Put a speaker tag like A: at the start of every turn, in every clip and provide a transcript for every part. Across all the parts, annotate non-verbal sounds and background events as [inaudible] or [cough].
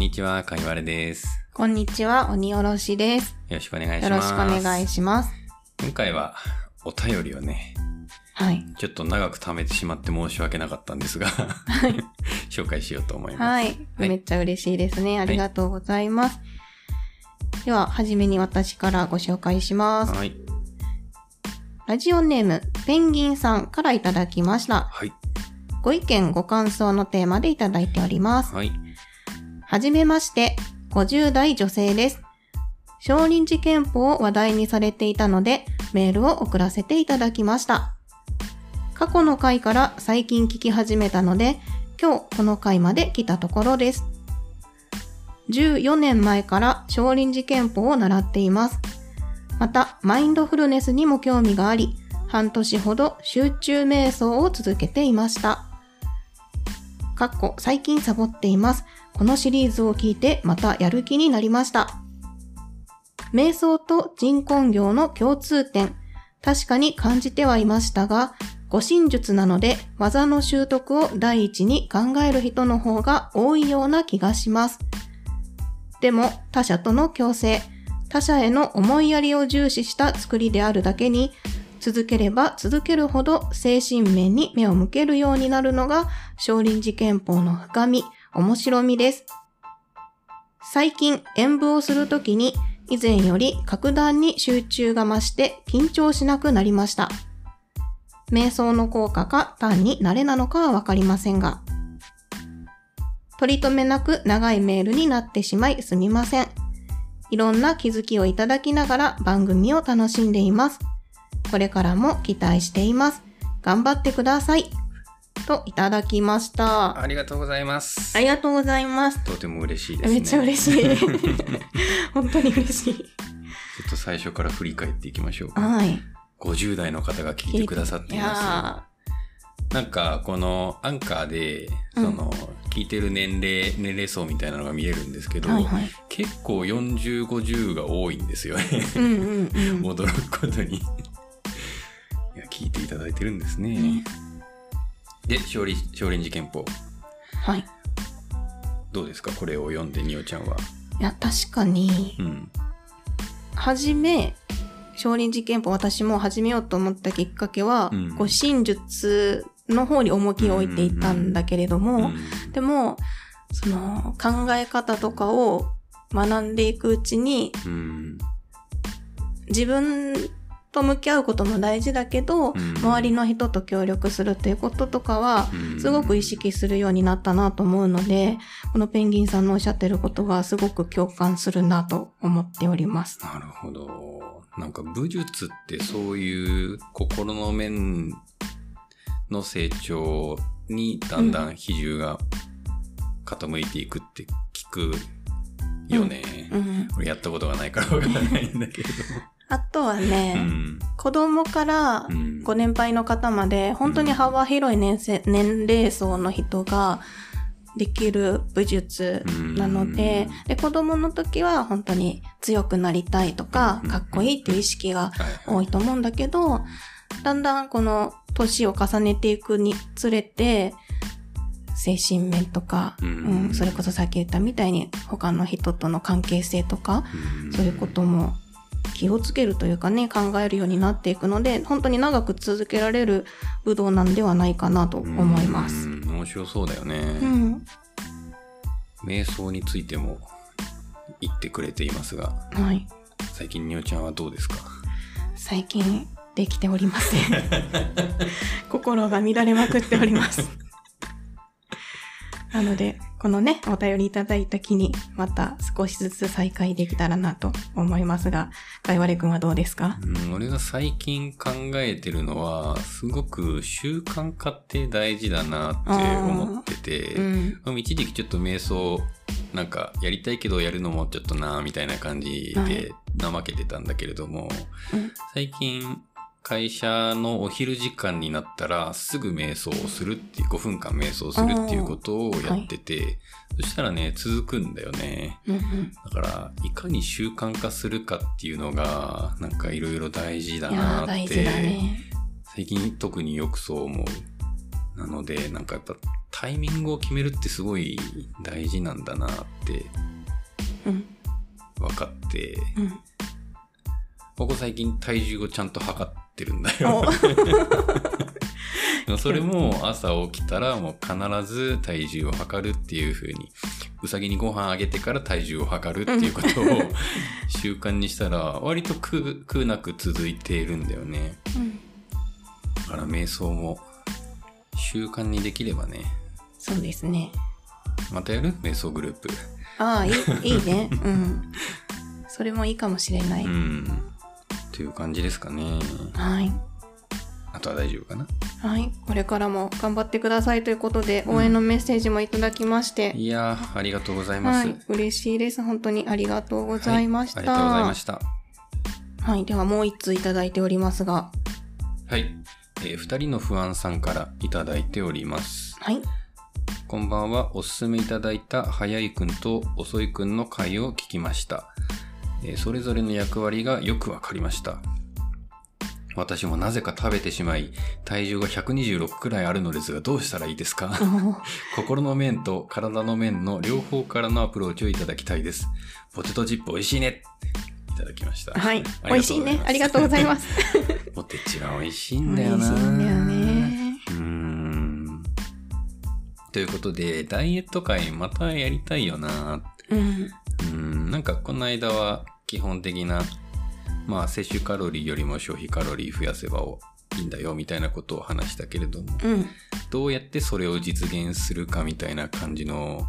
A: にちは、かいわれです。
B: こんにちは、鬼おろしです。
A: よろしくお願いし
B: よ
A: ます。
B: ろしくお願いします。
A: 今回は、お便りをね、
B: はい。
A: ちょっと長く貯めてしまって申し訳なかったんですが、[laughs] 紹介しようと思います。
B: はい。
A: はい
B: めっちゃ嬉しいですね。ありがとうございます。では、はじめに私からご紹介します。
A: はい。
B: ラジオネーム、ペンギンさんからいただきました。
A: はい。
B: ご意見、ご感想のテーマでいただいております。
A: はい。
B: はじめまして、50代女性です。少林寺拳法を話題にされていたので、メールを送らせていただきました。過去の回から最近聞き始めたので、今日この回まで来たところです。14年前から少林寺拳法を習っています。また、マインドフルネスにも興味があり、半年ほど集中瞑想を続けていました。かっこ最近サボっています。このシリーズを聞いてまたやる気になりました。瞑想と人根業の共通点、確かに感じてはいましたが、護身術なので技の習得を第一に考える人の方が多いような気がします。でも他者との共生、他者への思いやりを重視した作りであるだけに、続ければ続けるほど精神面に目を向けるようになるのが少林寺拳法の深み、面白みです。最近演舞をするときに以前より格段に集中が増して緊張しなくなりました。瞑想の効果か単に慣れなのかはわかりませんが。取り留めなく長いメールになってしまいすみません。いろんな気づきをいただきながら番組を楽しんでいます。これからも期待しています。頑張ってください。といただきました。
A: ありがとうございます。
B: ありがとうございます。
A: とても嬉しいですね。
B: めっちゃ嬉しい。[laughs] 本当に嬉しい。
A: ちょっと最初から振り返っていきましょうか。
B: はい。
A: 50代の方が聞いてくださってい
B: い
A: ます。
B: や
A: なんか、このアンカーで、
B: うん
A: その、聞いてる年齢、年齢層みたいなのが見えるんですけど、
B: ーはいはい。
A: 結構40、50が多いんですよね。
B: うんうんうん。[laughs]
A: 驚くことに。いや、聞いていただいてるんですね。
B: ね
A: で、少林、少林寺拳法。
B: はい。
A: どうですか？これを読んで、におちゃんは。
B: いや、確かに、
A: うん。
B: はじめ、少林寺拳法私も始めようと思ったきっかけは、
A: うん
B: 護身術の方に重きを置いていたんだけれども、
A: うん
B: でも、その考え方とかを学んでいくうちに、
A: うん。
B: 自分と向き合うことも大事だけど、
A: うん
B: 周りの人と協力するっていうこととかは、
A: うん
B: すごく意識するようになったなと思うので、このペンギンさんのおっしゃってることはすごく共感するなと思っております。
A: なるほど。なんか武術ってそういう心の面の成長にだんだん比重が傾いていくって聞くよね。
B: うん、
A: 俺やったことがないからわからないんだけれ
B: あとは
A: ど。
B: ね、
A: うん。
B: 子供から
A: うん。
B: ご年配の方まで、本当に幅広い年せ年齢層の人ができる武術なので、で、子供の時は本当に強くなりたいとか
A: う、ん。
B: かっこいいっていう意識が多いと思うんだけど、だんだんこの年を重ねていくにつれて、精神面とか、
A: う
B: うんんそれこそさっき言ったみたいに他の人との関係性とか、
A: うん。
B: そういうことも気をつけるというかね、考えるようになっていくので、本当に長く続けられる武道なんではないかなと思います。
A: うん面白そうだよね。
B: うん。
A: 瞑想についても言ってくれていますが、
B: はい。
A: 最近におちゃんはどうですか？
B: 最近できておりません。[laughs] 心が乱れまくっております。なので、このね、お便りいただいた日に、また少しずつ再開できたらなと思いますが、かいわれくんはどうですか？
A: うん、俺が最近考えてるのは、すごく習慣化って大事だなって思ってて、
B: うん。
A: 一時期ちょっと瞑想、なんかやりたいけどやるのもちょっとなみたいな感じ
B: はい。
A: で怠けてたんだけれども、
B: うん。
A: 最近会社のお昼時間になったらすぐ瞑想をするっていう5分間瞑想するっていうことをやってて、そしたらね続くんだよね。
B: うんうん。
A: だから、いかに習慣化するかっていうのが、なんかいろいろ大事だなって、
B: ね。
A: 最近特によくそう思う。なので、なんかやっぱタイミングを決めるってすごい大事なんだなって
B: うん。
A: 分かって、
B: うん。
A: ここ最近体重をちゃんと測ってるんだよ。[laughs] それも朝起きたらもう必ず体重を測るっていう風に、うさぎにご飯あげてから体重を測るっていうことを [laughs] 習慣にしたら割と苦苦なく続いているんだよね。
B: うん。
A: だから瞑想も習慣にできればね、
B: そうですね。
A: またやる？瞑想グループ。
B: ああ、いい、いいね。うん。それもいいかもしれない。
A: うん。という感じですかね。
B: はい。
A: あとは大丈夫かな
B: はい。これからも頑張ってくださいということで、応援のメッセージもいただきまして、
A: いやー、ありがとうございます。
B: はい。嬉しいです。本当にありがとうございました。
A: はいありがとうございました。
B: はい。ではもう一通いただいておりますが、
A: はい。えー二人の不安さんからいただいております。
B: はい。
A: こんばんは。おすすめいただいた早いくんと遅いくんの回を聞きました。えーそれぞれの役割がよくわかりました。私もなぜか食べてしまい、体重が126くらいあるのですがどうしたらいいですか？[laughs] 心の面と体の面の両方からのアプローチをいただきたいです。ポテトチップ美味しいねいただきました。
B: はい。美味しいね。ありがとうございます。
A: ポテチは美味しいん
B: 美味
A: だよな。
B: しいんだよね。
A: うーん。ということで、ダイエット会またやりたいよな。
B: うん。
A: うーん。なんかこの間は基本的な、まあ摂取カロリーよりも消費カロリー増やせばいいんだよみたいなことを話したけれども、
B: うん。
A: どうやってそれを実現するかみたいな感じの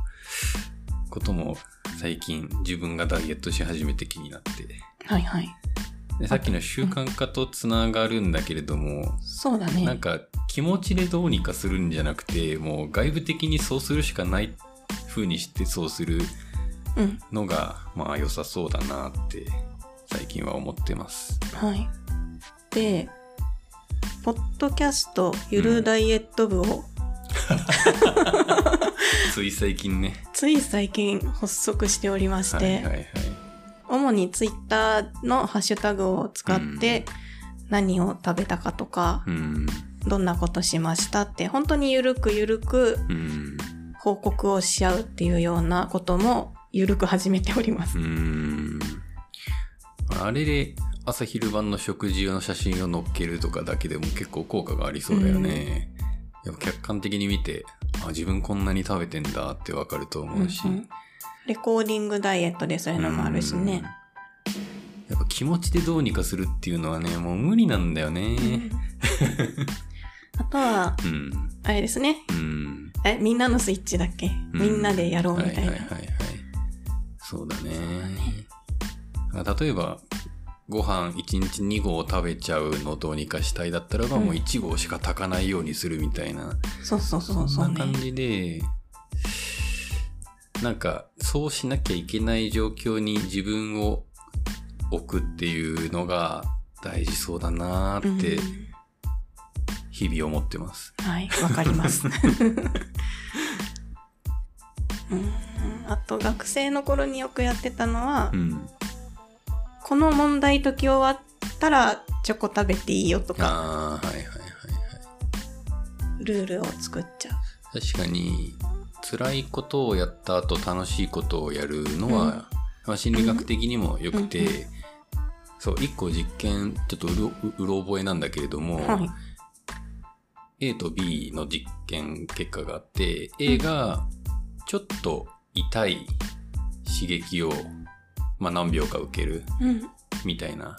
A: ことも最近自分がダイエットし始めて気になって、
B: はいはい。
A: でさっきの習慣化とつながるんだけれども、
B: そうだね。
A: なんか気持ちでどうにかするんじゃなくて、もう外部的にそうするしかない風にしてそうする
B: うん。
A: のが、まあ良さそうだなって最近は思ってます。
B: はい。で、ポッドキャストゆるダイエット部を、[laughs]
A: つい最近ね。
B: つい最近発足しておりまして、
A: はいはいはい。
B: 主にツイッターのハッシュタグを使って何を食べたかとか、
A: うん。
B: どんなことしましたって、本当にゆるくゆるく
A: うん。
B: 報告をし合うっていうようなこともゆるく始めております。
A: うん。あれで朝昼晩の食事用の写真を載っけるとかだけでも結構効果がありそうだよね。やっぱ客観的に見て、あ、自分こんなに食べてんだってわかると思うし。
B: うんうんレコーディングダイエットでそういうのもあるしね。
A: やっぱ気持ちでどうにかするっていうのはね、もう無理なんだよね。
B: あとは、[laughs]
A: うん。
B: あれですね。
A: うん。
B: え、みんなのスイッチだっけ、
A: うん
B: みんなでやろうみたいな。
A: はいはいはいはい。そうだね。あ例えば、ご飯1日2合食べちゃうのをどうにかしたいだったらば、
B: うん
A: もう1合しか炊かないようにするみたいな。
B: そうそうそうそうんね。
A: そな感じで、なんか、そうしなきゃいけない状況に自分を置くっていうのが大事そうだなーって
B: うん
A: 日々思ってます。
B: はい、わかります。う [laughs] んあと、学生の頃によくやってたのは、
A: うん。
B: この問題解き終わったらチョコ食べていいよとか、
A: はいはいはいはい。
B: ルールを作っちゃう。
A: 確かに、辛いことをやった後楽しいことをやるのは、
B: うん
A: まあ、心理学的にも良くて、
B: うん
A: そう、一個実験、ちょっとうろうろ覚えなんだけれども、
B: はい。
A: A と B の実験結果があって、A がちょっと痛い刺激を、まあ、何秒か受ける
B: うん。
A: みたいな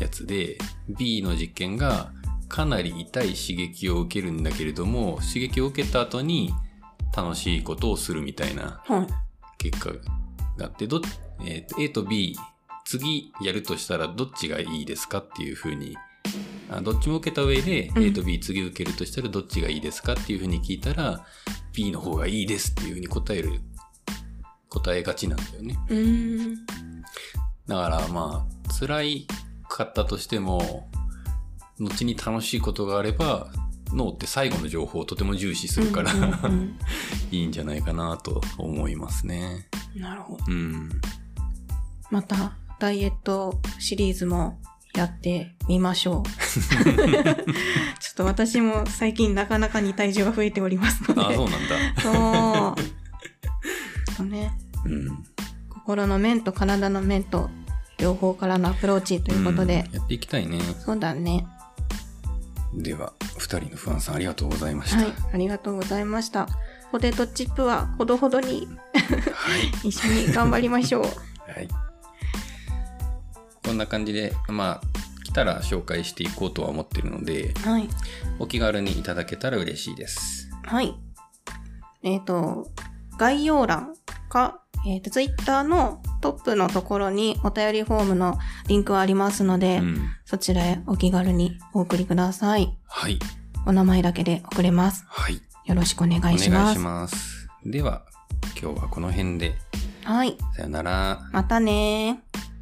A: やつで、B の実験がかなり痛い刺激を受けるんだけれども、刺激を受けた後に楽しいことをするみたいな
B: はい。
A: 結果があって、ど、えーと A と B、次やるとしたらどっちがいいですかっていうふうに、あどっちも受けた上で、
B: うん
A: A と B 次受けるとしたらどっちがいいですかっていうふうに聞いたら、B の方がいいですっていうふうに答える、答えがちなんだよね。だからまあ、辛いかったとしても、後に楽しいことがあれば、脳って最後の情報をとても重視するから、[laughs] いいんじゃないかなと思いますね。
B: なるほど。
A: うん。
B: また、ダイエットシリーズもやってみましょう。[laughs] ちょっと私も最近なかなかに体重が増えておりますので。
A: あ、そうなんだ。
B: そう。そうね。
A: うん。
B: 心の面と体の面と両方からのアプローチということで。
A: うんやっていきたいね。
B: そうだね。
A: では、二人の不安さんありがとうございました。
B: はい。ありがとうございました。ポテトチップはほどほどに
A: はい。[laughs]
B: 一緒に頑張りましょう。
A: はい。こんな感じで、まあ、来たら紹介していこうとは思ってるので、
B: はい。
A: お気軽にいただけたら嬉しいです。
B: はい。えっ、と、概要欄か、えっ、と、ツイッターのトップのところにお便りフォームのリンクはありますので、
A: うん。
B: そちらへお気軽にお送りください。
A: はい。
B: お名前だけで送れます。
A: はい。
B: よろしくお願
A: お
B: いします。
A: 願いします。では、今日はこの辺で、
B: はい。
A: さよなら。
B: またねー。